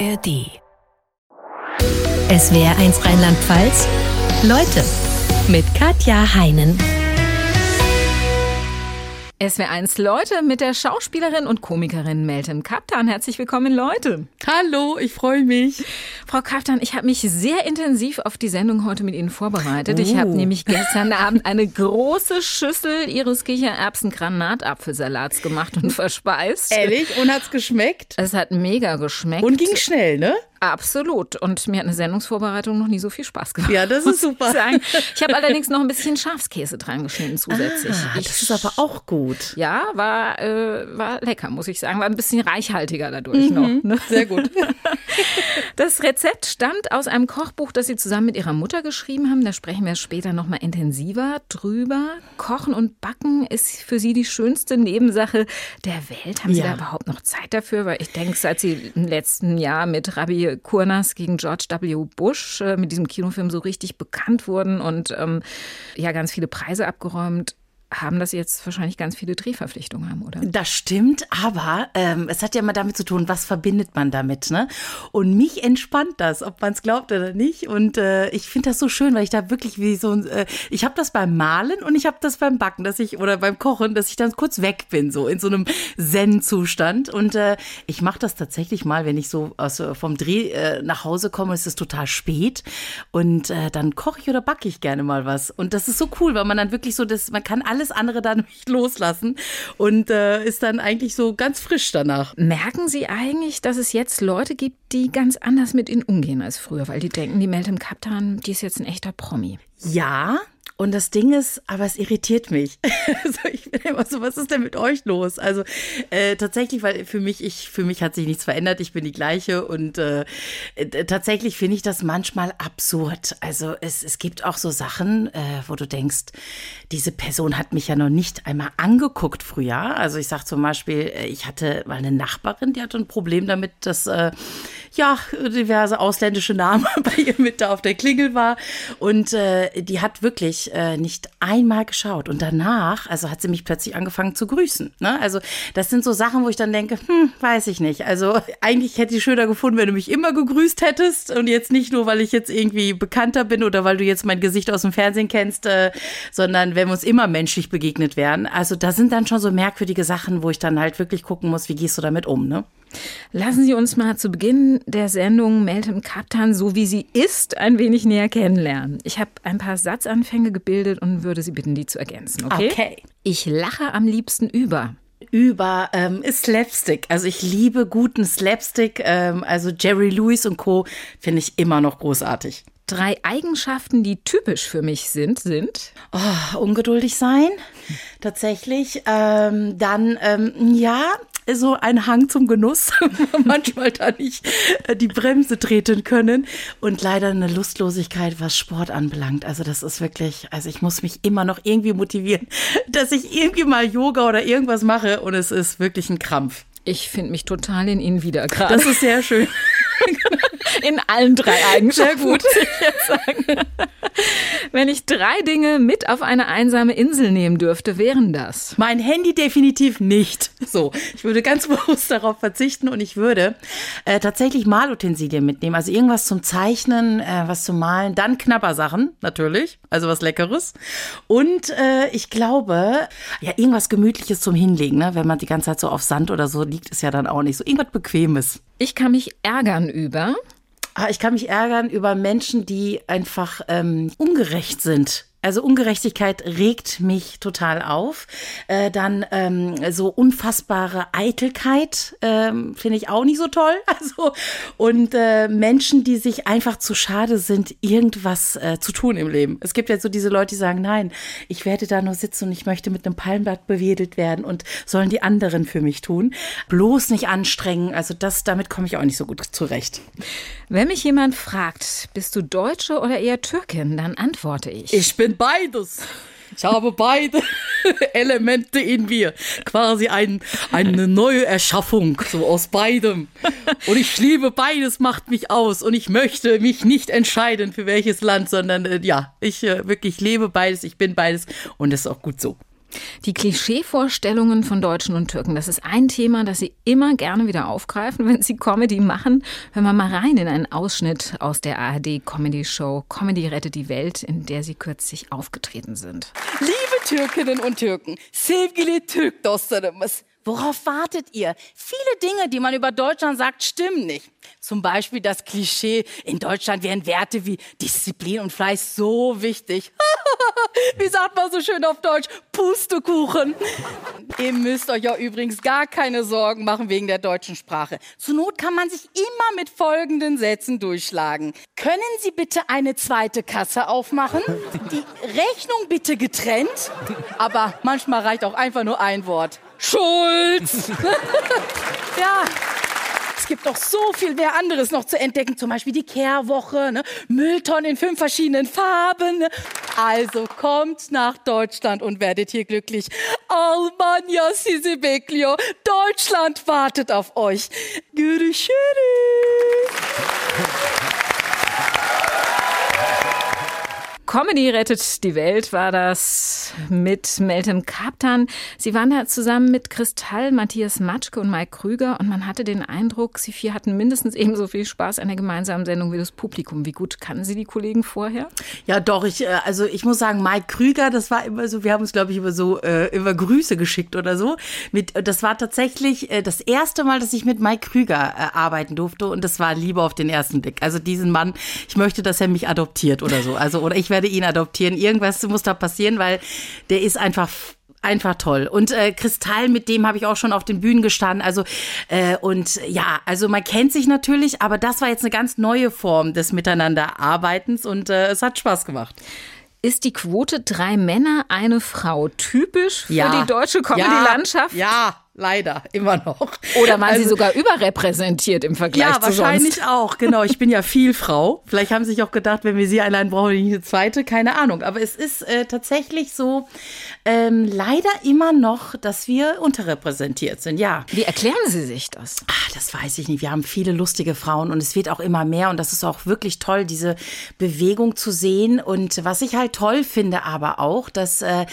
ARD. SWR 1 Rheinland-Pfalz. Leute mit Katja Heinen. SW1 Leute mit der Schauspielerin und Komikerin Meltem Kaptan. Herzlich willkommen, Leute. Hallo, ich freue mich. Frau Kaptan, ich habe mich sehr intensiv auf die Sendung heute mit Ihnen vorbereitet. Oh. Ich habe nämlich gestern Abend eine große Schüssel Ihres Kichererbsen-Granatapfelsalats gemacht und verspeist. Ehrlich? Und hat's geschmeckt? Es hat mega geschmeckt. Und ging schnell, ne? Absolut. Und mir hat eine Sendungsvorbereitung noch nie so viel Spaß gemacht. Ja, das ist super. Ich, habe allerdings noch ein bisschen Schafskäse dran geschnitten zusätzlich. Ah, das ist aber auch gut. Ja, war, äh, war lecker, muss ich sagen. War ein bisschen reichhaltiger dadurch mhm, noch. Ne? Sehr gut. Das Rezept stammt aus einem Kochbuch, das Sie zusammen mit Ihrer Mutter geschrieben haben. Da sprechen wir später noch mal intensiver drüber. Kochen und Backen ist für Sie die schönste Nebensache der Welt. Haben Sie ja. da überhaupt noch Zeit dafür? Weil ich denke, seit Sie im letzten Jahr mit Rabbi Kurnas gegen George W. Bush äh, mit diesem Kinofilm so richtig bekannt wurden und ähm, ja ganz viele Preise abgeräumt haben, dass sie jetzt wahrscheinlich ganz viele Drehverpflichtungen haben, oder? Das stimmt, aber ähm, es hat ja immer damit zu tun, was verbindet man damit, ne? Und mich entspannt das, ob man es glaubt oder nicht. Und äh, ich finde das so schön, weil ich da wirklich wie so ein, äh, ich habe das beim Malen und ich habe das beim Backen, dass ich oder beim Kochen, dass ich dann kurz weg bin, so in so einem Zen-Zustand. Und äh, ich mache das tatsächlich mal, wenn ich so aus, vom Dreh äh, nach Hause komme, ist es total spät und äh, dann koche ich oder backe ich gerne mal was. Und das ist so cool, weil man dann wirklich so, das, man kann alles alles andere dann nicht loslassen und äh, ist dann eigentlich so ganz frisch danach. Merken Sie eigentlich, dass es jetzt Leute gibt, die ganz anders mit Ihnen umgehen als früher, weil die denken, die Meltem Kaptan, die ist jetzt ein echter Promi? Ja, und das Ding ist, aber es irritiert mich. also ich bin immer so, was ist denn mit euch los? Also äh, tatsächlich, weil für mich, ich, für mich hat sich nichts verändert, ich bin die gleiche und äh, tatsächlich finde ich das manchmal absurd. Also es, es gibt auch so Sachen, äh, wo du denkst, diese Person hat mich ja noch nicht einmal angeguckt früher. Also ich sage zum Beispiel, äh, ich hatte mal eine Nachbarin, die hatte ein Problem damit, dass äh, ja diverse ausländische Namen bei ihr mit da auf der Klingel war und äh, die hat wirklich äh, nicht einmal geschaut. Und danach, also hat sie mich plötzlich angefangen zu grüßen. Ne? Also das sind so Sachen, wo ich dann denke, hm, weiß ich nicht. Also eigentlich hätte ich schöner gefunden, wenn du mich immer gegrüßt hättest und jetzt nicht nur, weil ich jetzt irgendwie bekannter bin oder weil du jetzt mein Gesicht aus dem Fernsehen kennst, äh, sondern wenn wir uns immer menschlich begegnet wären. Also da sind dann schon so merkwürdige Sachen, wo ich dann halt wirklich gucken muss, wie gehst du damit um, ne? Lassen Sie uns mal zu Beginn der Sendung Meltem Kaptan, so wie sie ist, ein wenig näher kennenlernen. Ich habe ein paar Satzanfänge gebildet und würde Sie bitten, die zu ergänzen. Okay? okay. Ich lache am liebsten über über ähm, Slapstick. Also ich liebe guten Slapstick. Ähm, also Jerry Lewis und Co. finde ich immer noch großartig. Drei Eigenschaften, die typisch für mich sind, sind oh, ungeduldig sein, tatsächlich. Ähm, dann ähm, ja, so ein Hang zum Genuss, manchmal da nicht äh, die Bremse treten können und leider eine Lustlosigkeit, was Sport anbelangt. Also das ist wirklich, also ich muss mich immer noch irgendwie motivieren, dass ich irgendwie mal Yoga oder irgendwas mache und es ist wirklich ein Krampf. Ich finde mich total in Ihnen wieder gerade. Das ist sehr schön. In allen drei Eigenschaften. Sehr gut. Ich jetzt sagen. Wenn ich drei Dinge mit auf eine einsame Insel nehmen dürfte, wären das? Mein Handy definitiv nicht. So, ich würde ganz bewusst darauf verzichten und ich würde äh, tatsächlich Malutensilien mitnehmen. Also irgendwas zum Zeichnen, äh, was zum Malen, dann Knabbersachen natürlich, also was Leckeres. Und äh, ich glaube, ja, irgendwas Gemütliches zum Hinlegen, ne? wenn man die ganze Zeit so auf Sand oder so liegt, ist ja dann auch nicht so. Irgendwas Bequemes. Ich kann mich ärgern über Ah, ich kann mich ärgern über Menschen, die einfach ähm, ungerecht sind. Also Ungerechtigkeit regt mich total auf. Äh, dann ähm, so unfassbare Eitelkeit ähm, finde ich auch nicht so toll. Also und äh, Menschen, die sich einfach zu schade sind, irgendwas äh, zu tun im Leben. Es gibt ja so diese Leute, die sagen, nein, ich werde da nur sitzen und ich möchte mit einem Palmblatt bewedelt werden und sollen die anderen für mich tun. Bloß nicht anstrengen. Also das, damit komme ich auch nicht so gut zurecht. Wenn mich jemand fragt, bist du Deutsche oder eher Türkin, dann antworte ich. Ich bin beides. Ich habe beide Elemente in mir. Quasi ein, eine neue Erschaffung, so aus beidem. Und ich liebe beides, macht mich aus. Und ich möchte mich nicht entscheiden, für welches Land, sondern äh, ja, ich äh, wirklich lebe beides, ich bin beides. Und das ist auch gut so. Die Klischeevorstellungen von Deutschen und Türken, das ist ein Thema, das Sie immer gerne wieder aufgreifen, wenn Sie Comedy machen. Hören wir mal rein in einen Ausschnitt aus der ARD-Comedy-Show Comedy rettet die Welt, in der Sie kürzlich aufgetreten sind. Liebe Türkinnen und Türken, sevgili Türk dostlarımız. Worauf wartet ihr? Viele Dinge, die man über Deutschland sagt, stimmen nicht. Zum Beispiel das Klischee, in Deutschland wären Werte wie Disziplin und Fleiß so wichtig. wie sagt man so schön auf Deutsch? Pustekuchen. ihr müsst euch ja übrigens gar keine Sorgen machen wegen der deutschen Sprache. Zur Not kann man sich immer mit folgenden Sätzen durchschlagen. Können Sie bitte eine zweite Kasse aufmachen? Die Rechnung bitte getrennt? Aber manchmal reicht auch einfach nur ein Wort. Schulz. ja. Es gibt noch so viel mehr anderes noch zu entdecken, zum Beispiel die Kehrwoche, ne? Mülltonnen in fünf verschiedenen Farben. Ne? Also kommt nach Deutschland und werdet hier glücklich. Almanya sizi bekliyor. Deutschland wartet auf euch. Görüşürüz. Comedy rettet die Welt war das mit Meltem Kaptan. Sie waren da zusammen mit Kristall, Matthias Matschke und Mike Krüger und man hatte den Eindruck, sie vier hatten mindestens ebenso viel Spaß an der gemeinsamen Sendung wie das Publikum. Wie gut kannten Sie die Kollegen vorher? Ja, doch. Ich, äh, also ich muss sagen, Mike Krüger, das war immer so, wir haben uns, glaube ich, über so äh, über Grüße geschickt oder so. Mit, das war tatsächlich äh, das erste Mal, dass ich mit Mike Krüger äh, arbeiten durfte und das war Liebe auf den ersten Blick. Also diesen Mann, ich möchte, dass er mich adoptiert oder so. Also oder ich werde werde ihn adoptieren. Irgendwas muss da passieren, weil der ist einfach einfach toll. Und äh, Kristall, mit dem habe ich auch schon auf den Bühnen gestanden. Also äh, und ja, also man kennt sich natürlich, aber das war jetzt eine ganz neue Form des Miteinanderarbeitens und äh, es hat Spaß gemacht. Ist die Quote drei Männer, eine Frau typisch für ja. die deutsche Comedy-Landschaft? Ja. ja. Leider, immer noch. Oder waren also, Sie sogar überrepräsentiert im Vergleich ja, zu sonst? Ja, wahrscheinlich auch. Genau, ich bin ja viel Frau. Vielleicht haben Sie sich auch gedacht, wenn wir Sie allein brauchen, wir nicht eine zweite. Keine Ahnung. Aber es ist äh, tatsächlich so, ähm, leider immer noch, dass wir unterrepräsentiert sind. Ja. Wie erklären Sie sich das? Ach, das weiß ich nicht. Wir haben viele lustige Frauen und es wird auch immer mehr. Und das ist auch wirklich toll, diese Bewegung zu sehen. Und was ich halt toll finde aber auch, dass äh,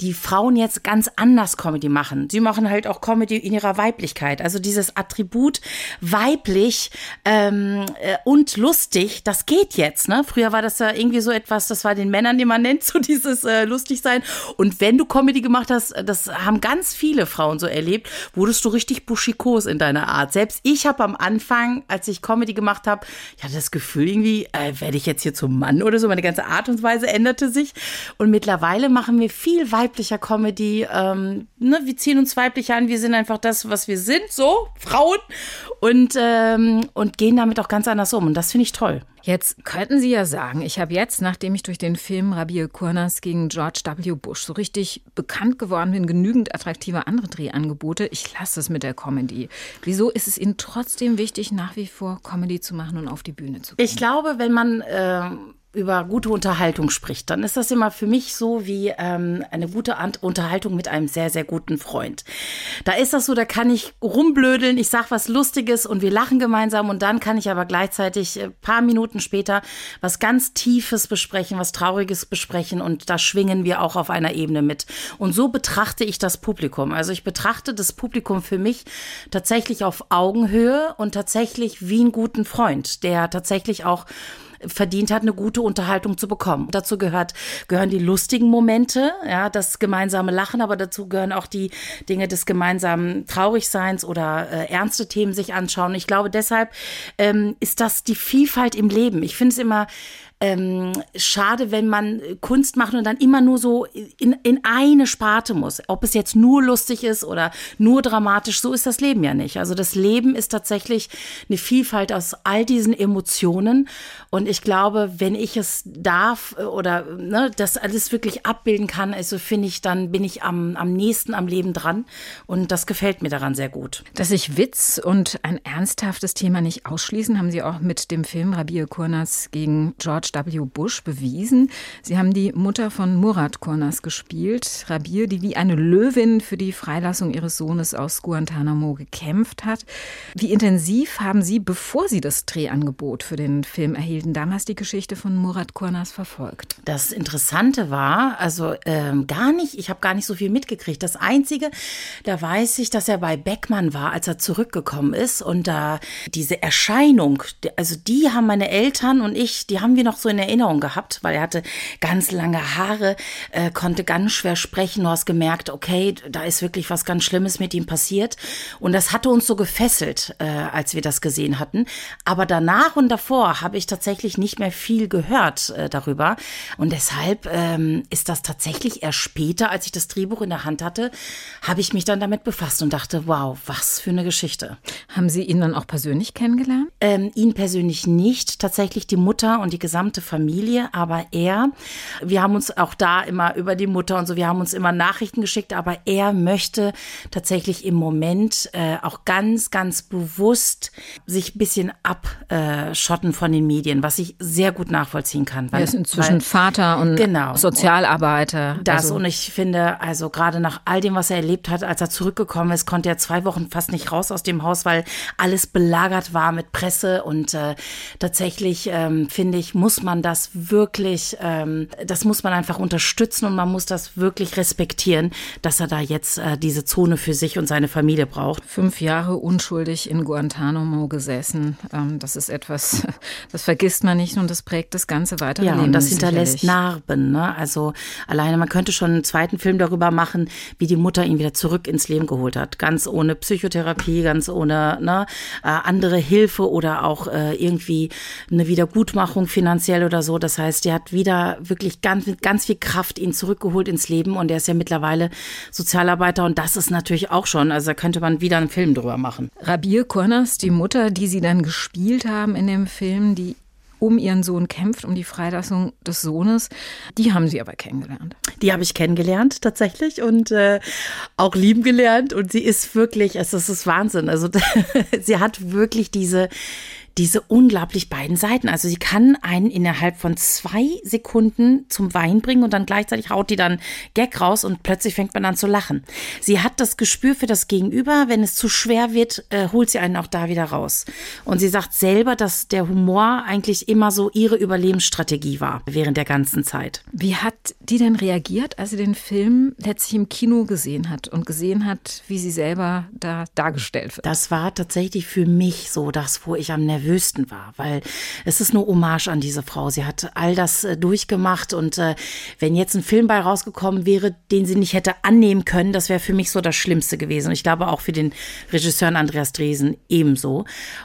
die Frauen jetzt ganz anders Comedy machen. Sie machen halt auch Comedy in ihrer Weiblichkeit. Also dieses Attribut weiblich ähm, äh, und lustig, das geht jetzt. Ne? Früher war das ja irgendwie so etwas, das war den Männern immer nennt, so dieses äh, lustig sein. Und wenn du Comedy gemacht hast, das haben ganz viele Frauen so erlebt, wurdest du richtig buschikos in deiner Art. Selbst ich habe am Anfang, als ich Comedy gemacht habe, ich hatte das Gefühl irgendwie, äh, werde ich jetzt hier zum Mann oder so. Meine ganze Art und Weise änderte sich. Und mittlerweile machen wir viel weiblicher Comedy. Ähm, ne? Wir ziehen uns weiblich an, wir sind einfach das, was wir sind, so Frauen und ähm, und gehen damit auch ganz anders um und das finde ich toll. Jetzt könnten Sie ja sagen, ich habe jetzt, nachdem ich durch den Film Rabir Kurnas gegen George W. Bush so richtig bekannt geworden bin, genügend attraktive andere Drehangebote, ich lasse es mit der Comedy. Wieso ist es Ihnen trotzdem wichtig, nach wie vor Comedy zu machen und auf die Bühne zu gehen? Ich glaube, wenn man äh über gute Unterhaltung spricht, dann ist das immer für mich so wie ähm, eine gute Unterhaltung mit einem sehr, sehr guten Freund. Da ist das so, da kann ich rumblödeln, ich sag was Lustiges und wir lachen gemeinsam und dann kann ich aber gleichzeitig äh, paar Minuten später was ganz Tiefes besprechen, was Trauriges besprechen und da schwingen wir auch auf einer Ebene mit. Und so betrachte ich das Publikum. Also ich betrachte das Publikum für mich tatsächlich auf Augenhöhe und tatsächlich wie einen guten Freund, der tatsächlich auch verdient hat, eine gute Unterhaltung zu bekommen. Dazu gehört, gehören die lustigen Momente, ja, das gemeinsame Lachen, aber dazu gehören auch die Dinge des gemeinsamen Traurigseins oder äh, ernste Themen sich anschauen. Ich glaube, deshalb ähm, ist das die Vielfalt im Leben. Ich finde es immer ähm, schade, wenn man Kunst macht und dann immer nur so in, in eine Sparte muss. Ob es jetzt nur lustig ist oder nur dramatisch, so ist das Leben ja nicht. Also das Leben ist tatsächlich eine Vielfalt aus all diesen Emotionen. Und ich glaube, wenn ich es darf äh, oder ne, das alles wirklich abbilden kann, also finde ich, dann bin ich am, am nächsten am Leben dran. Und das gefällt mir daran sehr gut. Dass sich Witz und ein ernsthaftes Thema nicht ausschließen, haben Sie auch mit dem Film Rabia Kurnas gegen George W. Bush bewiesen. Sie haben die Mutter von Murat Kurnas gespielt, Rabir, die wie eine Löwin für die Freilassung ihres Sohnes aus Guantanamo gekämpft hat. Wie intensiv haben Sie, bevor Sie das Drehangebot für den Film erhielten, damals die Geschichte von Murat Kurnas verfolgt? Das Interessante war, also ähm, gar nicht, ich habe gar nicht so viel mitgekriegt. Das Einzige, da weiß ich, dass er bei Beckmann war, als er zurückgekommen ist und da diese Erscheinung, also die haben meine Eltern und ich, die haben wir noch so in Erinnerung gehabt, weil er hatte ganz lange Haare, äh, konnte ganz schwer sprechen. Du hast gemerkt, okay, da ist wirklich was ganz Schlimmes mit ihm passiert. Und das hatte uns so gefesselt, äh, als wir das gesehen hatten. Aber danach und davor habe ich tatsächlich nicht mehr viel gehört äh, darüber. Und deshalb ähm, ist das tatsächlich erst später, als ich das Drehbuch in der Hand hatte, habe ich mich dann damit befasst und dachte, wow, was für eine Geschichte. Haben Sie ihn dann auch persönlich kennengelernt? Ähm, ihn persönlich nicht, tatsächlich die Mutter und die gesamte Familie, aber er, wir haben uns auch da immer über die Mutter und so, wir haben uns immer Nachrichten geschickt, aber er möchte tatsächlich im Moment äh, auch ganz, ganz bewusst sich ein bisschen abschotten von den Medien, was ich sehr gut nachvollziehen kann. Weil, er ist inzwischen weil, Vater und genau, Sozialarbeiter. Das also. und ich finde, also gerade nach all dem, was er erlebt hat, als er zurückgekommen ist, konnte er zwei Wochen fast nicht raus aus dem Haus, weil alles belagert war mit Presse und äh, tatsächlich ähm, finde ich, muss man das wirklich, ähm, das muss man einfach unterstützen und man muss das wirklich respektieren, dass er da jetzt äh, diese Zone für sich und seine Familie braucht. Fünf Jahre unschuldig in Guantanamo gesessen. Ähm, das ist etwas, das vergisst man nicht und das prägt das ganze weitere ja, Leben. Ja, und das hinterlässt Narben. Ne? Also alleine, man könnte schon einen zweiten Film darüber machen, wie die Mutter ihn wieder zurück ins Leben geholt hat. Ganz ohne Psychotherapie, ganz ohne ne, äh, andere Hilfe oder auch äh, irgendwie eine Wiedergutmachung finanziell oder so. Das heißt, er hat wieder wirklich ganz, ganz viel Kraft ihn zurückgeholt ins Leben und er ist ja mittlerweile Sozialarbeiter und das ist natürlich auch schon, also da könnte man wieder einen Film drüber machen. Rabir Kornas, die Mutter, die Sie dann gespielt haben in dem Film, die um ihren Sohn kämpft, um die Freilassung des Sohnes. Die haben Sie aber kennengelernt. Die habe ich kennengelernt tatsächlich und äh, auch lieben gelernt. Und sie ist wirklich, es ist Wahnsinn. Also sie hat wirklich diese diese unglaublich beiden Seiten. Also sie kann einen innerhalb von zwei Sekunden zum Wein bringen und dann gleichzeitig haut die dann Gag raus und plötzlich fängt man an zu lachen. Sie hat das Gespür für das Gegenüber. Wenn es zu schwer wird, äh, holt sie einen auch da wieder raus. Und sie sagt selber, dass der Humor eigentlich immer so ihre Überlebensstrategie war während der ganzen Zeit. Wie hat die denn reagiert, als sie den Film letztlich im Kino gesehen hat und gesehen hat, wie sie selber da dargestellt wird? Das war tatsächlich für mich so das, wo ich am nervösesten nervösten war, weil es ist eine Hommage an diese Frau. Sie hat all das äh, durchgemacht und äh, wenn jetzt ein Film bei rausgekommen wäre, den sie nicht hätte annehmen können, das wäre für mich so das Schlimmste gewesen. Ich glaube auch für den Regisseur Andreas Dresen ebenso.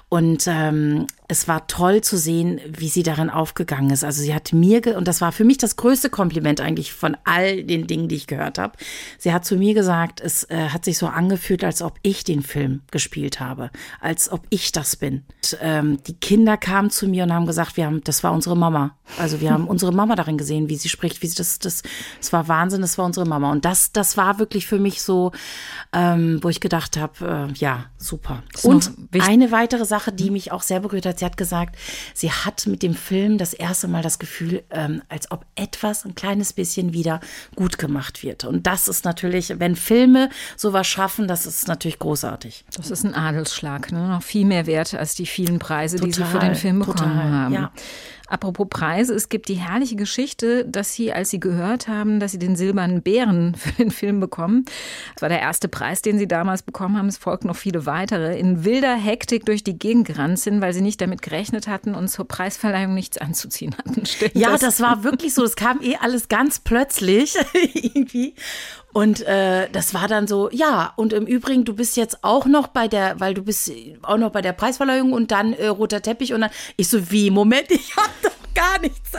Und ähm, es war toll zu sehen, wie sie darin aufgegangen ist. Also sie hat mir, und das war für mich das größte Kompliment eigentlich von all den Dingen, die ich gehört habe. Sie hat zu mir gesagt, es äh, hat sich so angefühlt, als ob ich den Film gespielt habe, als ob ich das bin. Und, ähm, die Kinder kamen zu mir und haben gesagt, wir haben, das war unsere Mama. Also wir haben unsere Mama darin gesehen, wie sie spricht, wie sie das, das, es war Wahnsinn, das war unsere Mama. Und das, das war wirklich für mich so, ähm, wo ich gedacht habe, äh, ja, super. Und eine weitere Sache, die mich auch sehr berührt hat, hat. Sie hat gesagt, sie hat mit dem Film das erste Mal das Gefühl, ähm, als ob etwas ein kleines bisschen wieder gut gemacht wird. Und das ist natürlich, wenn Filme sowas schaffen, das ist natürlich großartig. Das ist ein Adelsschlag, ne? noch viel mehr wert als die vielen Preise, total, die sie für den Film bekommen total, haben. Ja. Apropos Preise, es gibt die herrliche Geschichte, dass Sie, als Sie gehört haben, dass Sie den Silbernen Bären für den Film bekommen, das war der erste Preis, den Sie damals bekommen haben, es folgten noch viele weitere, in wilder Hektik durch die Gegend gerannt sind, weil Sie nicht damit gerechnet hatten und zur Preisverleihung nichts anzuziehen hatten. Stimmt ja, das? das war wirklich so, das kam eh alles ganz plötzlich irgendwie. Und äh, das war dann so, ja, und im Übrigen, du bist jetzt auch noch bei der, weil du bist auch noch bei der Preisverleihung und dann äh, roter Teppich und dann, ich so, wie, Moment, ich hab doch gar nichts.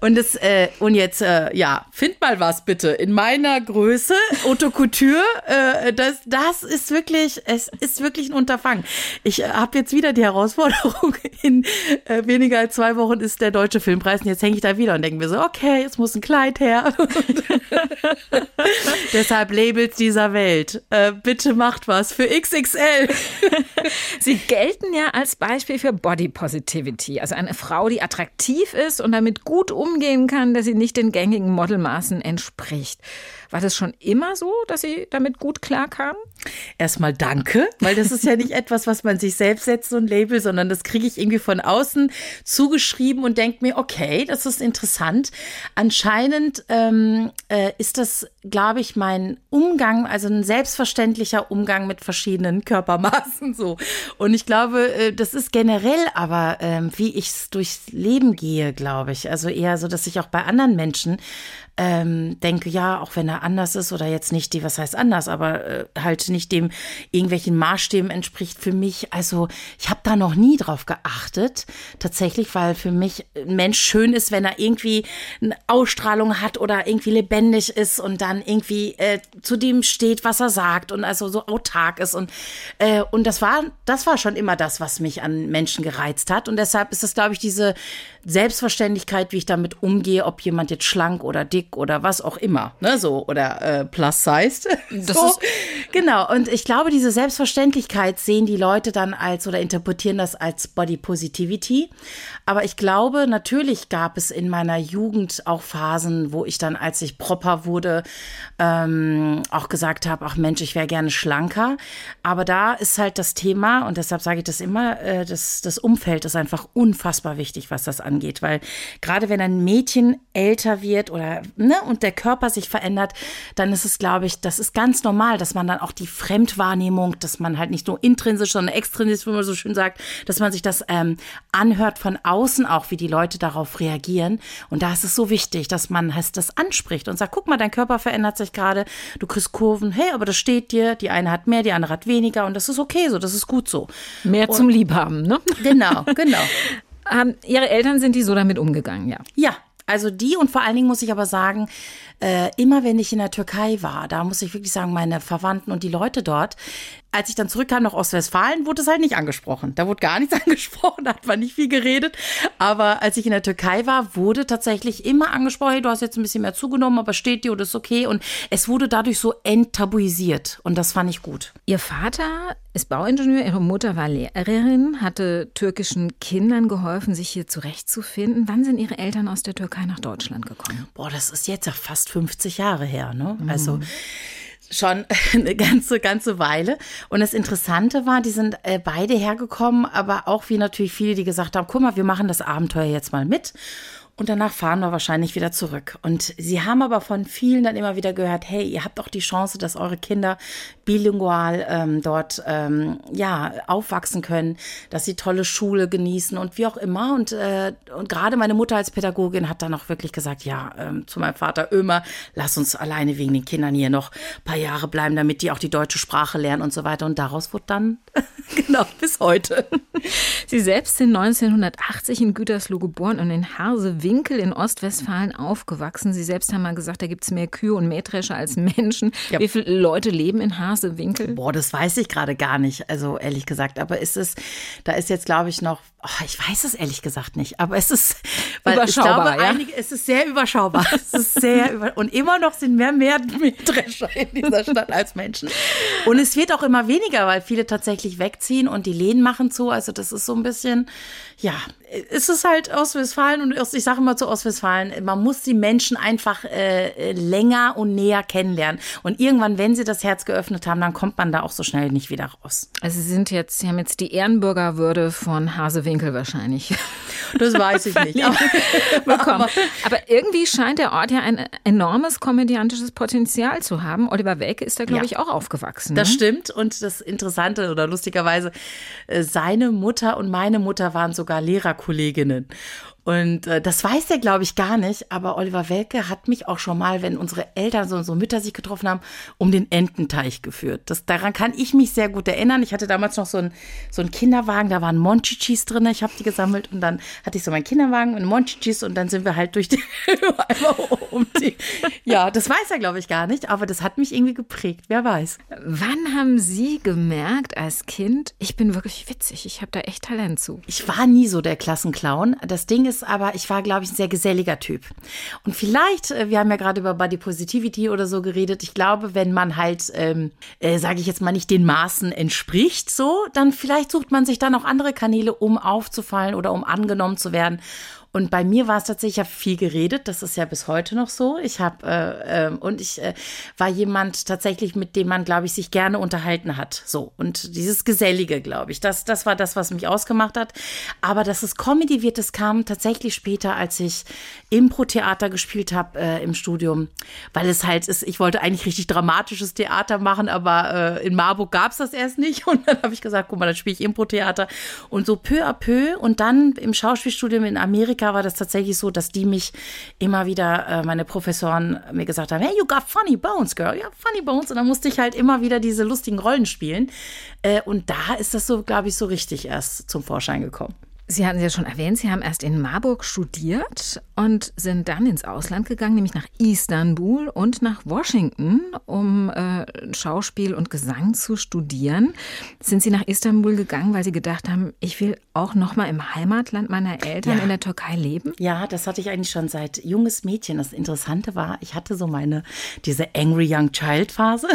Und es, äh, und jetzt, äh, ja, find mal was bitte. In meiner Größe, Haute Couture, äh, das, das ist wirklich, es ist wirklich ein Unterfangen. Ich äh, habe jetzt wieder die Herausforderung, in äh, weniger als zwei Wochen ist der Deutsche Filmpreis und jetzt hänge ich da wieder und denke mir so, okay, jetzt muss ein Kleid her. Deshalb Labels dieser Welt. Äh, bitte macht was für XXL. Sie gelten ja als Beispiel für Body Positivity, also eine Frau, die attraktiv attraktiv ist und damit gut umgehen kann, dass sie nicht den gängigen Modelmaßen entspricht. War das schon immer so, dass Sie damit gut klarkamen? Erstmal danke, weil das ist ja nicht etwas, was man sich selbst setzt, so ein Label, sondern das kriege ich irgendwie von außen zugeschrieben und denke mir, okay, das ist interessant. Anscheinend ähm, äh, ist das, glaube ich, mein Umgang, also ein selbstverständlicher Umgang mit verschiedenen Körpermaßen so. Und ich glaube, äh, das ist generell aber, ähm, wie ich durchs Leben gehe, glaube ich. Also eher so, dass ich auch bei anderen Menschen ähm, denke, ja, auch wenn er anders ist oder jetzt nicht die, was heißt anders, aber äh, halt nicht dem irgendwelchen Maßstäben entspricht für mich. Also ich habe da noch nie drauf geachtet, tatsächlich, weil für mich ein Mensch schön ist, wenn er irgendwie eine Ausstrahlung hat oder irgendwie lebendig ist und dann irgendwie äh, zu dem steht, was er sagt und also so autark ist und äh, und das war das war schon immer das, was mich an Menschen gereizt hat und deshalb ist es, glaube ich, diese Selbstverständlichkeit, wie ich damit umgehe, ob jemand jetzt schlank oder dick oder was auch immer, ne, so oder äh, plus sized. So. genau. Und ich glaube, diese Selbstverständlichkeit sehen die Leute dann als oder interpretieren das als Body Positivity. Aber ich glaube, natürlich gab es in meiner Jugend auch Phasen, wo ich dann, als ich proper wurde, ähm, auch gesagt habe, ach Mensch, ich wäre gerne schlanker. Aber da ist halt das Thema und deshalb sage ich das immer, äh, das, das Umfeld ist einfach unfassbar wichtig, was das angeht, weil gerade wenn ein Mädchen älter wird oder ne, und der Körper sich verändert, dann ist es, glaube ich, das ist ganz normal, dass man dann auch die Fremdwahrnehmung, dass man halt nicht nur intrinsisch, sondern extrinsisch, wie man so schön sagt, dass man sich das ähm, anhört von außen auch, wie die Leute darauf reagieren. Und da ist es so wichtig, dass man das anspricht und sagt, guck mal, dein Körper verändert sich gerade, du kriegst Kurven, hey, aber das steht dir, die eine hat mehr, die andere hat weniger und das ist okay so, das ist gut so. Mehr und, zum Liebhaben, ne? Genau, genau. Ähm, ihre Eltern sind die so damit umgegangen, ja? Ja, also die und vor allen Dingen muss ich aber sagen, äh, immer wenn ich in der Türkei war, da muss ich wirklich sagen, meine Verwandten und die Leute dort, als ich dann zurückkam nach Ostwestfalen, wurde es halt nicht angesprochen. Da wurde gar nichts angesprochen, da hat man nicht viel geredet. Aber als ich in der Türkei war, wurde tatsächlich immer angesprochen, hey, du hast jetzt ein bisschen mehr zugenommen, aber steht dir und ist okay. Und es wurde dadurch so enttabuisiert. Und das fand ich gut. Ihr Vater ist Bauingenieur, ihre Mutter war Lehrerin, hatte türkischen Kindern geholfen, sich hier zurechtzufinden. Wann sind ihre Eltern aus der Türkei nach Deutschland gekommen? Boah, das ist jetzt ja fast 50 Jahre her, ne? Mhm. Also schon eine ganze, ganze Weile. Und das Interessante war, die sind äh, beide hergekommen, aber auch wie natürlich viele, die gesagt haben, guck mal, wir machen das Abenteuer jetzt mal mit und danach fahren wir wahrscheinlich wieder zurück. Und sie haben aber von vielen dann immer wieder gehört, hey, ihr habt auch die Chance, dass eure Kinder bilingual ähm, dort ähm, ja aufwachsen können, dass sie tolle Schule genießen und wie auch immer. Und, äh, und gerade meine Mutter als Pädagogin hat dann auch wirklich gesagt, ja, ähm, zu meinem Vater Ömer, lass uns alleine wegen den Kindern hier noch ein paar Jahre bleiben, damit die auch die deutsche Sprache lernen und so weiter. Und daraus wurde dann, genau, bis heute. Sie selbst sind 1980 in Gütersloh geboren und in Harsewinkel Winkel in Ostwestfalen aufgewachsen. Sie selbst haben mal gesagt, da gibt es mehr Kühe und Mähdrescher als Menschen. Ja. Wie viele Leute leben in Hasewinkel? Boah, das weiß ich gerade gar nicht, also ehrlich gesagt. Aber ist es, da ist jetzt, glaube ich, noch, oh, ich weiß es ehrlich gesagt nicht, aber es ist überschaubar. Ich glaube, ja? einige, es ist sehr überschaubar. es ist sehr über, und immer noch sind mehr Mähdrescher in dieser Stadt als Menschen. Und es wird auch immer weniger, weil viele tatsächlich wegziehen und die Läden machen zu. Also das ist so ein bisschen, ja, es ist halt Ostwestfalen und ich sage immer zu Ostwestfalen, man muss die Menschen einfach äh, länger und näher kennenlernen. Und irgendwann, wenn sie das Herz geöffnet haben, dann kommt man da auch so schnell nicht wieder raus. Also Sie sind jetzt, Sie haben jetzt die Ehrenbürgerwürde von Hasewinkel wahrscheinlich. Das weiß ich nicht. bekommen. Aber irgendwie scheint der Ort ja ein enormes komödiantisches Potenzial zu haben. Oliver Welke ist da, glaube ja. ich, auch aufgewachsen. Das ne? stimmt. Und das Interessante oder lustigerweise, äh, seine Mutter und meine Mutter waren sogar Lehrerkolleginnen. Und äh, das weiß er, glaube ich, gar nicht. Aber Oliver Welke hat mich auch schon mal, wenn unsere Eltern, so unsere Mütter sich getroffen haben, um den Ententeich geführt. Das, daran kann ich mich sehr gut erinnern. Ich hatte damals noch so einen so einen Kinderwagen, da waren Monchichis drin. Ich habe die gesammelt und dann hatte ich so meinen Kinderwagen und Monchichis und dann sind wir halt durch die einmal um die. Ja, das weiß er, glaube ich, gar nicht. Aber das hat mich irgendwie geprägt. Wer weiß. Wann haben Sie gemerkt als Kind, ich bin wirklich witzig, ich habe da echt Talent zu? Ich war nie so der Klassenclown. Das Ding ist aber, ich war, glaube ich, ein sehr geselliger Typ. Und vielleicht, äh, wir haben ja gerade über Body Positivity oder so geredet, ich glaube, wenn man halt, ähm, äh, sage ich jetzt mal, nicht den Maßen entspricht, so, dann vielleicht sucht man sich dann auch andere Kanäle, um aufzufallen oder um angenommen zu werden. Und bei mir war es tatsächlich, ich habe viel geredet, das ist ja bis heute noch so. Ich habe, äh, äh, und ich äh, war jemand tatsächlich, mit dem man, glaube ich, sich gerne unterhalten hat. So. Und dieses Gesellige, glaube ich, das, das war das, was mich ausgemacht hat. Aber dass es Comedy wird, das kam tatsächlich später, als ich Impro-Theater gespielt habe äh, im Studium, weil es halt ist, ich wollte eigentlich richtig dramatisches Theater machen, aber äh, in Marburg gab es das erst nicht. Und dann habe ich gesagt, guck mal, dann spiele ich Impro-Theater. Und so peu à peu und dann im Schauspielstudium in Amerika war das tatsächlich so, dass die mich immer wieder, äh, meine Professoren mir gesagt haben, hey, you got funny bones, girl, ja, funny bones. Und dann musste ich halt immer wieder diese lustigen Rollen spielen. Äh, und da ist das so, glaube ich, so richtig erst zum Vorschein gekommen. Sie hatten es ja schon erwähnt, Sie haben erst in Marburg studiert und sind dann ins Ausland gegangen, nämlich nach Istanbul und nach Washington, um äh, Schauspiel und Gesang zu studieren. Sind Sie nach Istanbul gegangen, weil Sie gedacht haben, ich will auch noch mal im Heimatland meiner Eltern ja. in der Türkei leben? Ja, das hatte ich eigentlich schon seit junges Mädchen. Das Interessante war, ich hatte so meine diese Angry Young Child Phase,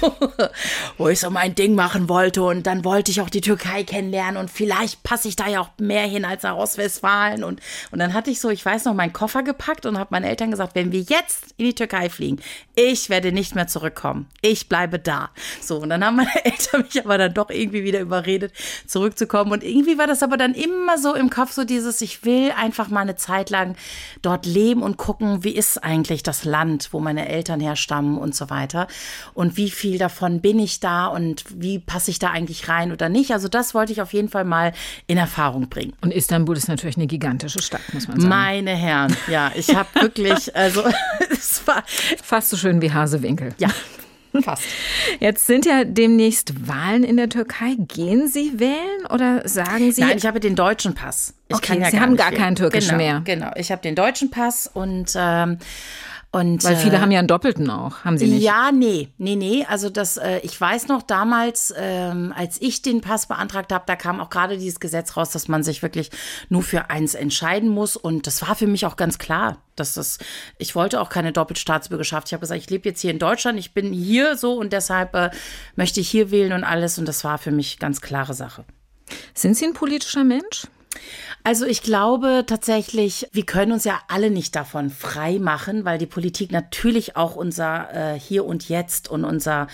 wo ich so mein Ding machen wollte und dann wollte ich auch die Türkei kennenlernen und vielleicht passe ich da ja auch mehr mehr hin als nach Ostwestfalen. Und, und dann hatte ich so, ich weiß noch, meinen Koffer gepackt und habe meinen Eltern gesagt, wenn wir jetzt in die Türkei fliegen, ich werde nicht mehr zurückkommen. Ich bleibe da. So, und dann haben meine Eltern mich aber dann doch irgendwie wieder überredet, zurückzukommen. Und irgendwie war das aber dann immer so im Kopf, so dieses, ich will einfach mal eine Zeit lang dort leben und gucken, wie ist eigentlich das Land, wo meine Eltern herstammen und so weiter. Und wie viel davon bin ich da und wie passe ich da eigentlich rein oder nicht. Also das wollte ich auf jeden Fall mal in Erfahrung bringen. Und Istanbul ist natürlich eine gigantische Stadt, muss man sagen. Meine Herren, ja, ich habe wirklich, also es war fast so schön wie Hasewinkel. Ja. Fast. Jetzt sind ja demnächst Wahlen in der Türkei. Gehen Sie wählen oder sagen Sie? Nein, ich habe den deutschen Pass. Ich okay, ja Sie haben gar wählen. keinen türkischen genau, mehr. Genau, ich habe den deutschen Pass und ähm, und, Weil viele äh, haben ja einen doppelten auch, haben sie nicht? Ja, nee, nee, nee. Also das, äh, ich weiß noch damals, ähm, als ich den Pass beantragt habe, da kam auch gerade dieses Gesetz raus, dass man sich wirklich nur für eins entscheiden muss. Und das war für mich auch ganz klar, dass das, ich wollte auch keine Doppelstaatsbürgerschaft. Ich habe gesagt, ich lebe jetzt hier in Deutschland, ich bin hier so und deshalb äh, möchte ich hier wählen und alles. Und das war für mich ganz klare Sache. Sind Sie ein politischer Mensch? Also ich glaube tatsächlich, wir können uns ja alle nicht davon frei machen, weil die Politik natürlich auch unser äh, Hier und Jetzt und unser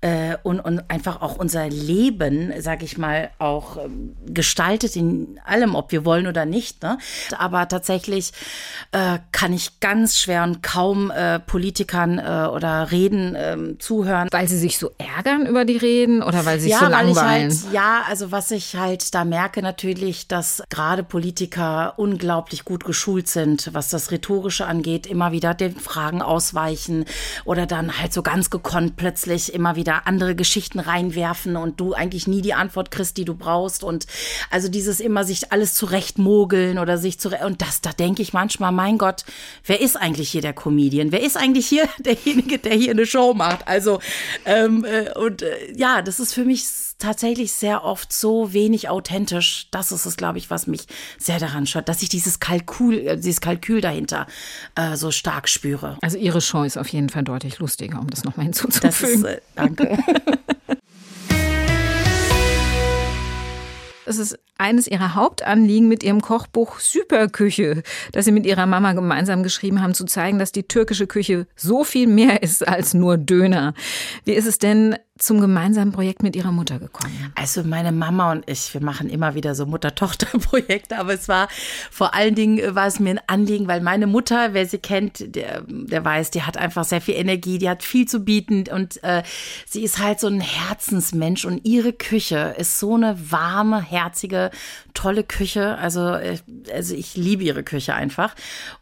äh, und, und einfach auch unser Leben, sag ich mal, auch ähm, gestaltet in allem, ob wir wollen oder nicht. Ne? Aber tatsächlich äh, kann ich ganz schwer und kaum äh, Politikern äh, oder Reden äh, zuhören. Weil sie sich so ärgern über die Reden oder weil sie sich ja, so langweilen? Halt, ja, also was ich halt da merke natürlich, dass gerade Politiker unglaublich gut geschult sind, was das Rhetorische angeht, immer wieder den Fragen ausweichen oder dann halt so ganz gekonnt plötzlich immer wieder wieder andere Geschichten reinwerfen und du eigentlich nie die Antwort kriegst, die du brauchst. Und also dieses immer sich alles zurechtmogeln oder sich zurecht. Und das, da denke ich manchmal, mein Gott, wer ist eigentlich hier der Comedian? Wer ist eigentlich hier derjenige, der hier eine Show macht? Also, ähm, äh, und äh, ja, das ist für mich tatsächlich sehr oft so wenig authentisch. Das ist es, glaube ich, was mich sehr daran stört, dass ich dieses Kalkül, äh, dieses Kalkül dahinter äh, so stark spüre. Also Ihre Show ist auf jeden Fall deutlich lustiger, um das nochmal hinzuzufügen. Das ist, äh, danke. Es ist eines ihrer Hauptanliegen mit ihrem Kochbuch Superküche, das sie mit ihrer Mama gemeinsam geschrieben haben, zu zeigen, dass die türkische Küche so viel mehr ist als nur Döner. Wie ist es denn zum gemeinsamen Projekt mit Ihrer Mutter gekommen? Also meine Mama und ich, wir machen immer wieder so Mutter-Tochter-Projekte, aber es war vor allen Dingen äh, war es mir ein Anliegen, weil meine Mutter, wer sie kennt, der, der weiß, die hat einfach sehr viel Energie, die hat viel zu bieten und äh, sie ist halt so ein Herzensmensch und ihre Küche ist so eine warme, herzige, tolle Küche. Also, äh, also ich liebe ihre Küche einfach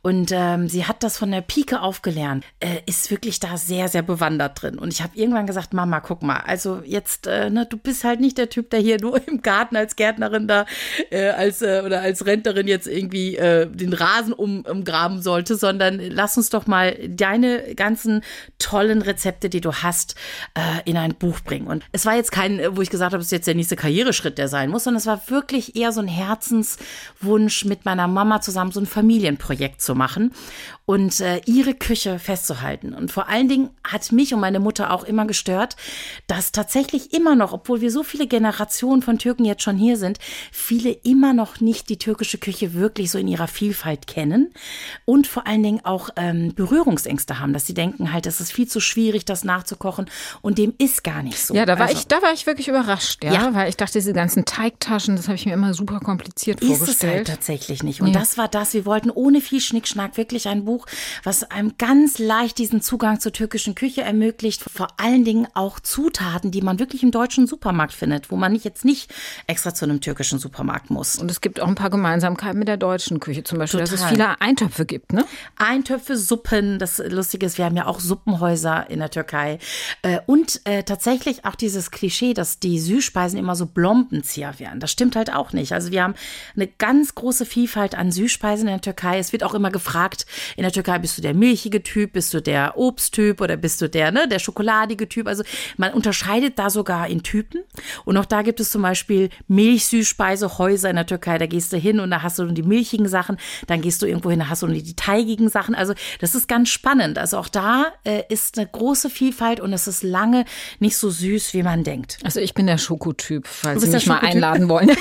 und ähm, sie hat das von der Pike aufgelernt, äh, ist wirklich da sehr, sehr bewandert drin und ich habe irgendwann gesagt, Mama, guck mal, mal, also jetzt, äh, ne, du bist halt nicht der Typ, der hier nur im Garten als Gärtnerin da äh, als äh, oder als Rentnerin jetzt irgendwie äh, den Rasen um, umgraben sollte, sondern lass uns doch mal deine ganzen tollen Rezepte, die du hast, äh, in ein Buch bringen. Und es war jetzt kein, wo ich gesagt habe, es ist jetzt der nächste Karriereschritt, der sein muss, sondern es war wirklich eher so ein Herzenswunsch mit meiner Mama zusammen so ein Familienprojekt zu machen. Und äh, ihre Küche festzuhalten. Und vor allen Dingen hat mich und meine Mutter auch immer gestört, dass tatsächlich immer noch, obwohl wir so viele Generationen von Türken jetzt schon hier sind, viele immer noch nicht die türkische Küche wirklich so in ihrer Vielfalt kennen und vor allen Dingen auch ähm, Berührungsängste haben, dass sie denken halt, es ist viel zu schwierig, das nachzukochen und dem ist gar nicht so. Ja, da war also, ich, da war ich wirklich überrascht, ja, Ja. weil ich dachte, diese ganzen Teigtaschen, das habe ich mir immer super kompliziert ist es halt vorgestellt. tatsächlich nicht. Und Nee. das war das. Wir wollten ohne viel Schnickschnack wirklich ein Buch, was einem ganz leicht diesen Zugang zur türkischen Küche ermöglicht. Vor allen Dingen auch Zutaten, die man wirklich im deutschen Supermarkt findet, wo man nicht jetzt nicht extra zu einem türkischen Supermarkt muss. Und es gibt auch ein paar Gemeinsamkeiten mit der deutschen Küche, zum Beispiel, dass es Total. viele Eintöpfe gibt, ne? Eintöpfe, Suppen. Das Lustige ist, wir haben ja auch Suppenhäuser in der Türkei. Äh, Und äh, tatsächlich auch dieses Klischee, dass die Süßspeisen immer so Blombenzieher wären. Das stimmt halt auch nicht. Also wir haben eine ganz große Vielfalt an Süßspeisen in der Türkei. Es wird auch immer gefragt, in der Türkei bist du der milchige Typ, bist du der Obsttyp oder bist du der, ne, der schokoladige Typ. Also man unterscheidet da sogar in Typen. Und auch da gibt es zum Beispiel Milchsüßspeisehäuser in der Türkei. Da gehst du hin und da hast du die milchigen Sachen. Dann gehst du irgendwo hin, da hast du die teigigen Sachen. Also das ist ganz spannend. Also auch da äh, ist eine große Vielfalt und es ist lange nicht so süß, wie man denkt. Also ich bin der Schokotyp, falls Sie mich mal einladen wollen.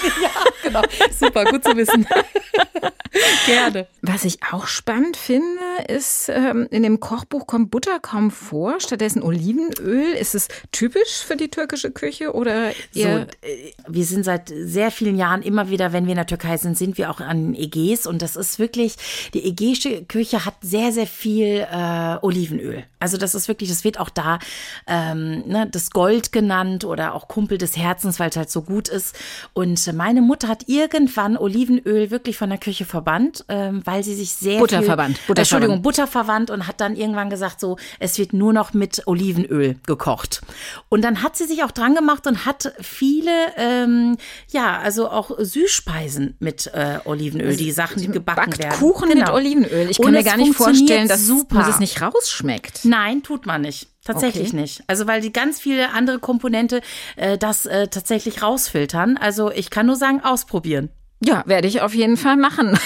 Genau, super, gut zu wissen. Gerne. Was ich auch spannend finde, ist, ähm, in dem Kochbuch kommt Butter kaum vor, stattdessen Olivenöl. Ist es typisch für die türkische Küche oder So, eher äh, wir sind seit sehr vielen Jahren immer wieder, wenn wir in der Türkei sind, sind wir auch an Ägäis und das ist wirklich, die ägäische Küche hat sehr, sehr viel äh, Olivenöl. Also das ist wirklich, das wird auch da ähm, ne, das Gold genannt oder auch Kumpel des Herzens, weil es halt so gut ist. Und meine Mutter hat irgendwann Olivenöl wirklich von der Küche verbannt, ähm, weil sie sich sehr Butter viel, verbannt, Butter Entschuldigung. Butter verwandt und hat dann irgendwann gesagt, so, es wird nur noch mit Olivenöl gekocht. Und dann hat sie sich auch dran gemacht und hat viele, ähm, ja, also auch Süßspeisen mit äh, Olivenöl, die Sachen, die gebacken backt werden. Kuchen mit Genau. Olivenöl. Ich Und kann mir gar nicht vorstellen, dass super. es nicht rausschmeckt. Nein, tut man nicht. Tatsächlich Okay. nicht. Also weil die ganz viele andere Komponente äh, das äh, tatsächlich rausfiltern. Also ich kann nur sagen, ausprobieren. Ja, werde ich auf jeden Fall machen.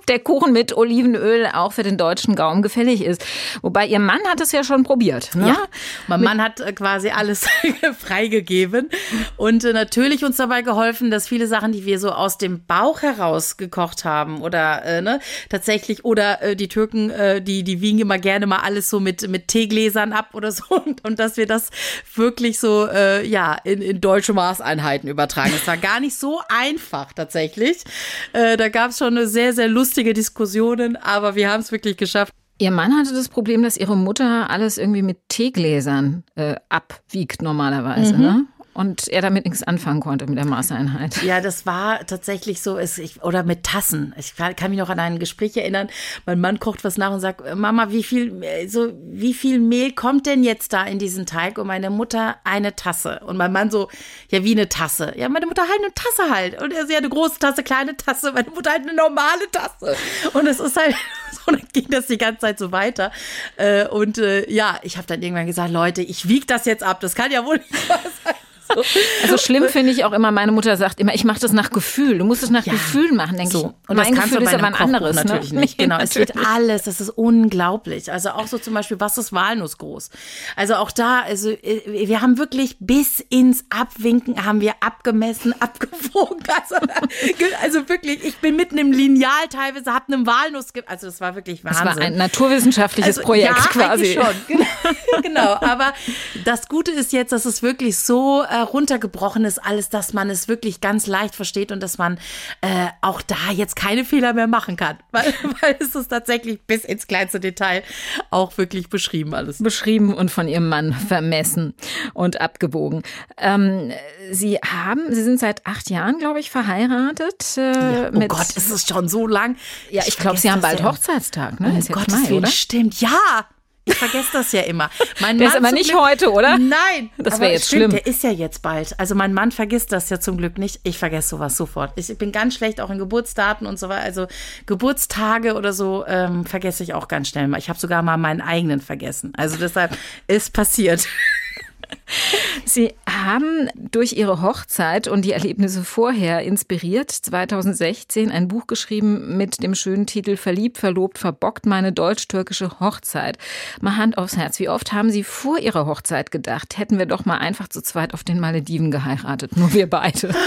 Ob der Kuchen mit Olivenöl auch für den deutschen Gaumen gefällig ist. Wobei ihr Mann hat es ja schon probiert. Ne? Ja, mein Mann hat äh, quasi alles freigegeben und äh, natürlich uns dabei geholfen, dass viele Sachen, die wir so aus dem Bauch heraus gekocht haben oder äh, ne, tatsächlich oder äh, die Türken, äh, die die wiegen immer gerne mal alles so mit mit Teegläsern ab oder so und, und dass wir das wirklich so äh, ja in, in deutsche Maßeinheiten übertragen. Es war gar nicht so einfach tatsächlich. Da gab es schon eine sehr sehr lustige Diskussionen, aber wir haben es wirklich geschafft. Ihr Mann hatte das Problem, dass ihre Mutter alles irgendwie mit Teegläsern äh, abwiegt normalerweise. Mhm. Ne? Und er damit nichts anfangen konnte mit der Maßeinheit. Ja, das war tatsächlich so, es, ich, oder mit Tassen. Ich kann mich noch an ein Gespräch erinnern. Mein Mann kocht was nach und sagt, Mama, wie viel, so, wie viel Mehl kommt denn jetzt da in diesen Teig? Und meine Mutter eine Tasse. Und mein Mann so, ja, wie eine Tasse. Ja, meine Mutter halt eine Tasse halt. Und er so, ja, eine große Tasse, kleine Tasse. Meine Mutter halt eine normale Tasse. Und es ist halt, so, dann ging das die ganze Zeit so weiter. Äh, Und äh, ja, ich habe dann irgendwann gesagt, Leute, ich wieg das jetzt ab. Das kann ja wohl nicht wahr sein. So. Also schlimm finde ich auch immer, meine Mutter sagt immer, ich mache das nach Gefühl. Du musst es nach Ja. Gefühl machen, denke So. ich. mein Gefühl ist aber ein anderes. natürlich ne? nicht. Genau, es wird natürlich. alles, das ist unglaublich. Also auch so zum Beispiel, was ist Walnuss groß? Also auch da, also äh, wir haben wirklich bis ins Abwinken haben wir abgemessen, abgewogen. Also, also wirklich, ich bin mitten im Lineal teilweise, hab einen Walnuss, also das war wirklich Das Wahnsinn. war ein naturwissenschaftliches Also, Projekt ja, quasi. schon. Genau. genau. Aber das Gute ist jetzt, dass es wirklich so äh, runtergebrochen ist, alles, dass man es wirklich ganz leicht versteht und dass man äh, auch da jetzt keine Fehler mehr machen kann. Weil, weil es ist tatsächlich bis ins kleinste Detail auch wirklich beschrieben alles. beschrieben und von ihrem Mann vermessen und abgewogen. Ähm, Sie haben, Sie sind seit acht Jahren, glaube ich, verheiratet. Äh, Oh mit, Gott, ist es schon so lang? ja, ich glaube, vergesse Sie haben bald ja. Hochzeitstag, ne? Um ist Gottes Mai, oder? stimmt. Ja. Ich vergesse das ja immer. Mein Der ist Mann aber zum nicht Glück- heute, oder? Nein. Das aber wär jetzt stimmt, schlimm. Der ist ja jetzt bald. Also mein Mann vergisst das ja zum Glück nicht. Ich vergesse sowas sofort. Ich bin ganz schlecht auch in Geburtsdaten und so weiter. Also Geburtstage oder so ähm, vergesse ich auch ganz schnell mal. Ich habe sogar mal meinen eigenen vergessen. Also deshalb ist passiert. Sie haben durch Ihre Hochzeit und die Erlebnisse vorher inspiriert, 2016 ein Buch geschrieben mit dem schönen Titel Verliebt, verlobt, verbockt, meine deutsch-türkische Hochzeit. Mal Hand aufs Herz, wie oft haben Sie vor Ihrer Hochzeit gedacht, hätten wir doch mal einfach zu zweit auf den Malediven geheiratet, nur wir beide?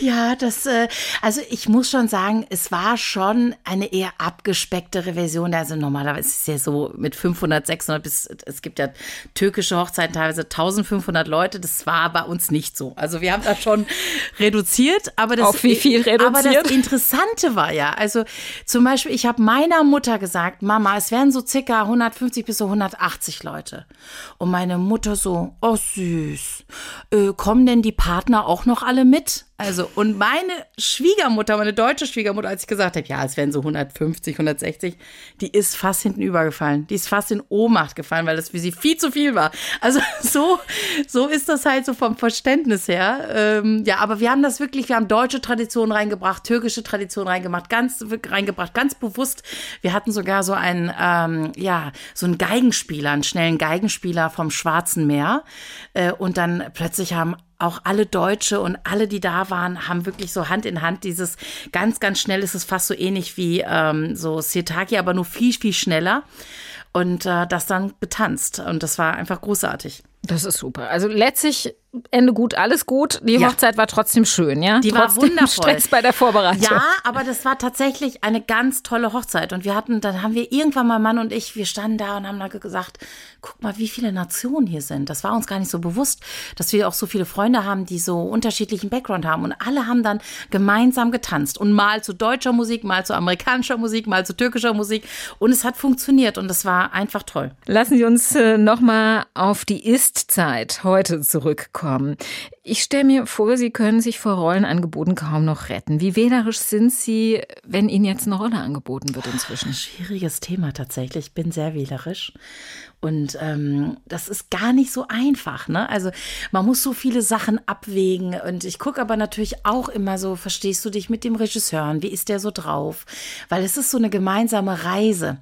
Ja, das, äh, also ich muss schon sagen, es war schon eine eher abgespecktere Version. Also normalerweise ist es ja so mit 500, 600 bis, es gibt ja türkische Hochzeiten teilweise 1500 Leute. Das war bei uns nicht so. Also wir haben das schon reduziert, aber das, Auf wie viel reduziert? Aber das Interessante war ja, also zum Beispiel, ich habe meiner Mutter gesagt, Mama, es wären so circa 150 bis so 180 Leute. Und meine Mutter so, oh süß, äh, kommen denn die Partner auch noch alle mit? Also, und meine Schwiegermutter, meine deutsche Schwiegermutter, als ich gesagt habe, ja, es wären so 150, 160, die ist fast hinten übergefallen. Die ist fast in Ohnmacht gefallen, weil das für sie viel zu viel war. Also, so, so ist das halt so vom Verständnis her. Ähm, ja, aber wir haben das wirklich, wir haben deutsche Traditionen reingebracht, türkische Traditionen reingemacht, ganz, reingebracht, ganz bewusst. Wir hatten sogar so einen, ähm, ja, so einen Geigenspieler, einen schnellen Geigenspieler vom Schwarzen Meer. Äh, und dann plötzlich haben auch alle Deutsche und alle, die da waren, haben wirklich so Hand in Hand dieses ganz, ganz schnell ist es fast so ähnlich wie ähm, so Sirtaki, aber nur viel, viel schneller. Und äh, das dann getanzt. Und das war einfach großartig. Das ist super. Also letztlich Ende gut, alles gut. Die Ja. Hochzeit war trotzdem schön, ja? Die war trotzdem wundervoll. Stress bei der Vorbereitung. Ja, aber das war tatsächlich eine ganz tolle Hochzeit. Und wir hatten, dann haben wir irgendwann mal Mann und ich, wir standen da und haben da gesagt, guck mal, wie viele Nationen hier sind. Das war uns gar nicht so bewusst, dass wir auch so viele Freunde haben, die so unterschiedlichen Background haben. Und alle haben dann gemeinsam getanzt. Und mal zu deutscher Musik, mal zu amerikanischer Musik, mal zu türkischer Musik. Und es hat funktioniert und es war einfach toll. Lassen Sie uns äh, nochmal auf die Ist-Zeit heute zurückkommen. bekommen. Ich stelle mir vor, Sie können sich vor Rollenangeboten kaum noch retten. Wie wählerisch sind Sie, wenn Ihnen jetzt eine Rolle angeboten wird inzwischen? Schwieriges Thema tatsächlich. Ich bin sehr wählerisch. Und ähm, das ist gar nicht so einfach. Ne? Also man muss so viele Sachen abwägen. Und ich gucke aber natürlich auch immer so, verstehst du dich mit dem Regisseur? Wie ist der so drauf? Weil es ist so eine gemeinsame Reise.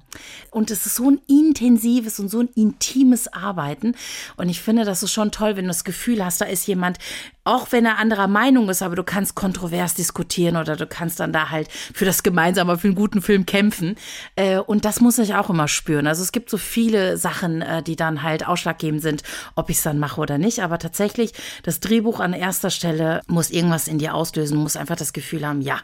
Und es ist so ein intensives und so ein intimes Arbeiten. Und ich finde, das ist schon toll, wenn du das Gefühl hast, da ist jemand, auch wenn er anderer Meinung ist, aber du kannst kontrovers diskutieren oder du kannst dann da halt für das Gemeinsame, für einen guten Film kämpfen. Äh, und das muss ich auch immer spüren. Also es gibt so viele Sachen, äh, die dann halt ausschlaggebend sind, ob ich es dann mache oder nicht. Aber tatsächlich, das Drehbuch an erster Stelle muss irgendwas in dir auslösen, muss einfach das Gefühl haben, ja,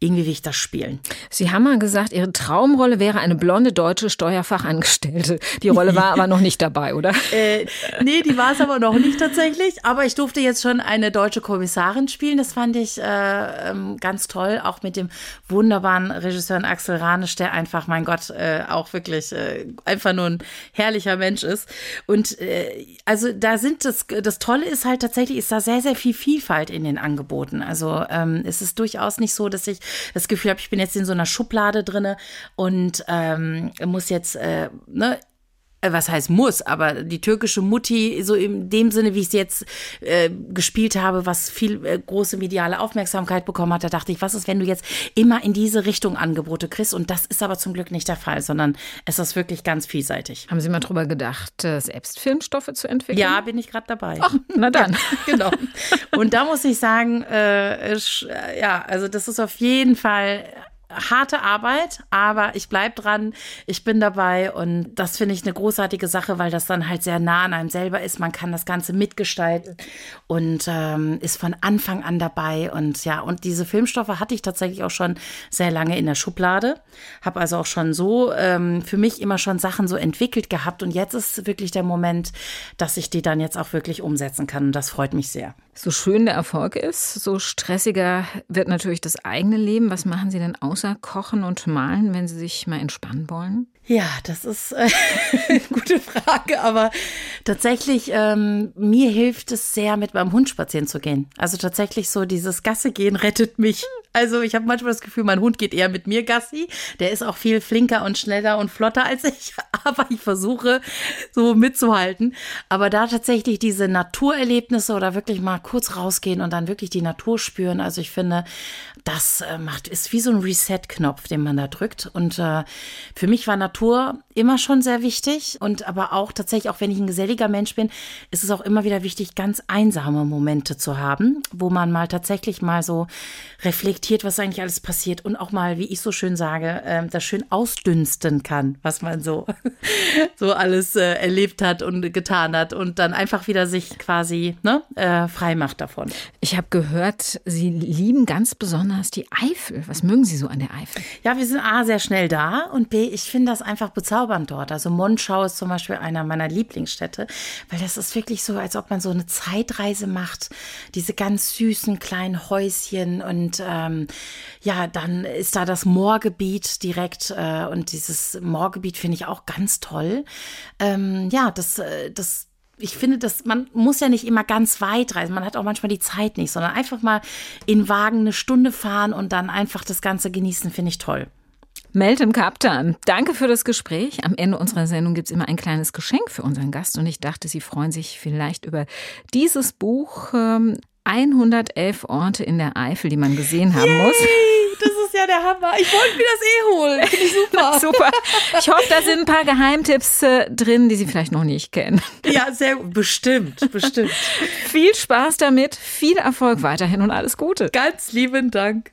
irgendwie will ich das spielen. Sie haben mal gesagt, Ihre Traumrolle wäre eine blonde deutsche Steuerfachangestellte. Die Rolle war aber noch nicht dabei, oder? Äh, nee, die war es aber noch nicht tatsächlich. Aber ich durfte jetzt schon eine deutsche Kommissarin spielen. Das fand ich äh, ähm, ganz toll. Auch mit dem wunderbaren Regisseur Axel Ranisch, der einfach, mein Gott, äh, auch wirklich äh, einfach nur ein herrlicher Mensch ist. Und äh, also da sind das, das Tolle ist halt tatsächlich, ist da sehr, sehr viel Vielfalt in den Angeboten. Also ähm, es ist durchaus nicht so, dass ich das Gefühl habe, ich bin jetzt in so einer Schublade drinne und ähm, muss jetzt, äh, ne, was heißt muss, aber die türkische Mutti, so in dem Sinne, wie ich es jetzt äh, gespielt habe, was viel äh, große mediale Aufmerksamkeit bekommen hat, da dachte ich, was ist, wenn du jetzt immer in diese Richtung Angebote kriegst? Und das ist aber zum Glück nicht der Fall, sondern es ist wirklich ganz vielseitig. Haben Sie mal drüber gedacht, äh, selbst Filmstoffe zu entwickeln? Ja, bin ich gerade dabei. Ach, na dann. genau. Und da muss ich sagen, äh, äh, ja, also das ist auf jeden Fall harte Arbeit, aber ich bleib dran, ich bin dabei und das finde ich eine großartige Sache, weil das dann halt sehr nah an einem selber ist. Man kann das Ganze mitgestalten und ähm, ist von Anfang an dabei und ja, und diese Filmstoffe hatte ich tatsächlich auch schon sehr lange in der Schublade, habe also auch schon so ähm, für mich immer schon Sachen so entwickelt gehabt und jetzt ist wirklich der Moment, dass ich die dann jetzt auch wirklich umsetzen kann und das freut mich sehr. So schön der Erfolg ist, so stressiger wird natürlich das eigene Leben. Was machen Sie denn außer Kochen und Malen, wenn Sie sich mal entspannen wollen? Ja, das ist äh, eine gute Frage, aber tatsächlich, ähm, mir hilft es sehr, mit meinem Hund spazieren zu gehen. Also tatsächlich so dieses Gasse gehen rettet mich Also ich habe manchmal das Gefühl, mein Hund geht eher mit mir Gassi. Der ist auch viel flinker und schneller und flotter als ich, aber ich versuche so mitzuhalten. Aber da tatsächlich diese Naturerlebnisse oder wirklich mal kurz rausgehen und dann wirklich die Natur spüren. Also ich finde, das äh, macht, ist wie so ein Reset-Knopf, den man da drückt. Und äh, für mich war Natur immer schon sehr wichtig. Und aber auch tatsächlich, auch wenn ich ein geselliger Mensch bin, ist es auch immer wieder wichtig, ganz einsame Momente zu haben, wo man mal tatsächlich mal so reflektiert, was eigentlich alles passiert und auch mal, wie ich so schön sage, äh, das schön ausdünsten kann, was man so, so alles äh, erlebt hat und getan hat und dann einfach wieder sich quasi ne, äh, frei macht davon. Ich habe gehört, Sie lieben ganz besonders die Eifel. Was mögen Sie so an der Eifel? Ja, wir sind A, sehr schnell da und B, ich finde das einfach bezaubernd dort. Also Monschau ist zum Beispiel einer meiner Lieblingsstädte, weil das ist wirklich so, als ob man so eine Zeitreise macht. Diese ganz süßen kleinen Häuschen und ähm, ja, dann ist da das Moorgebiet direkt äh, und dieses Moorgebiet finde ich auch ganz toll. Ähm, ja, das, äh, das, ich finde, dass man muss ja nicht immer ganz weit reisen. Man hat auch manchmal die Zeit nicht, sondern einfach mal in Wagen eine Stunde fahren und dann einfach das Ganze genießen, finde ich toll. Meltem Kaptan, danke für das Gespräch. Am Ende unserer Sendung gibt es immer ein kleines Geschenk für unseren Gast und ich dachte, Sie freuen sich vielleicht über dieses Buch. 111 ähm, Orte in der Eifel, die man gesehen haben Yay, muss. Das ist ja der Hammer. Ich wollte mir das eh holen. Finde ich super. super. Ich hoffe, da sind ein paar Geheimtipps äh, drin, die Sie vielleicht noch nicht kennen. Ja, sehr bestimmt, bestimmt. viel Spaß damit, viel Erfolg weiterhin und alles Gute. Ganz lieben Dank.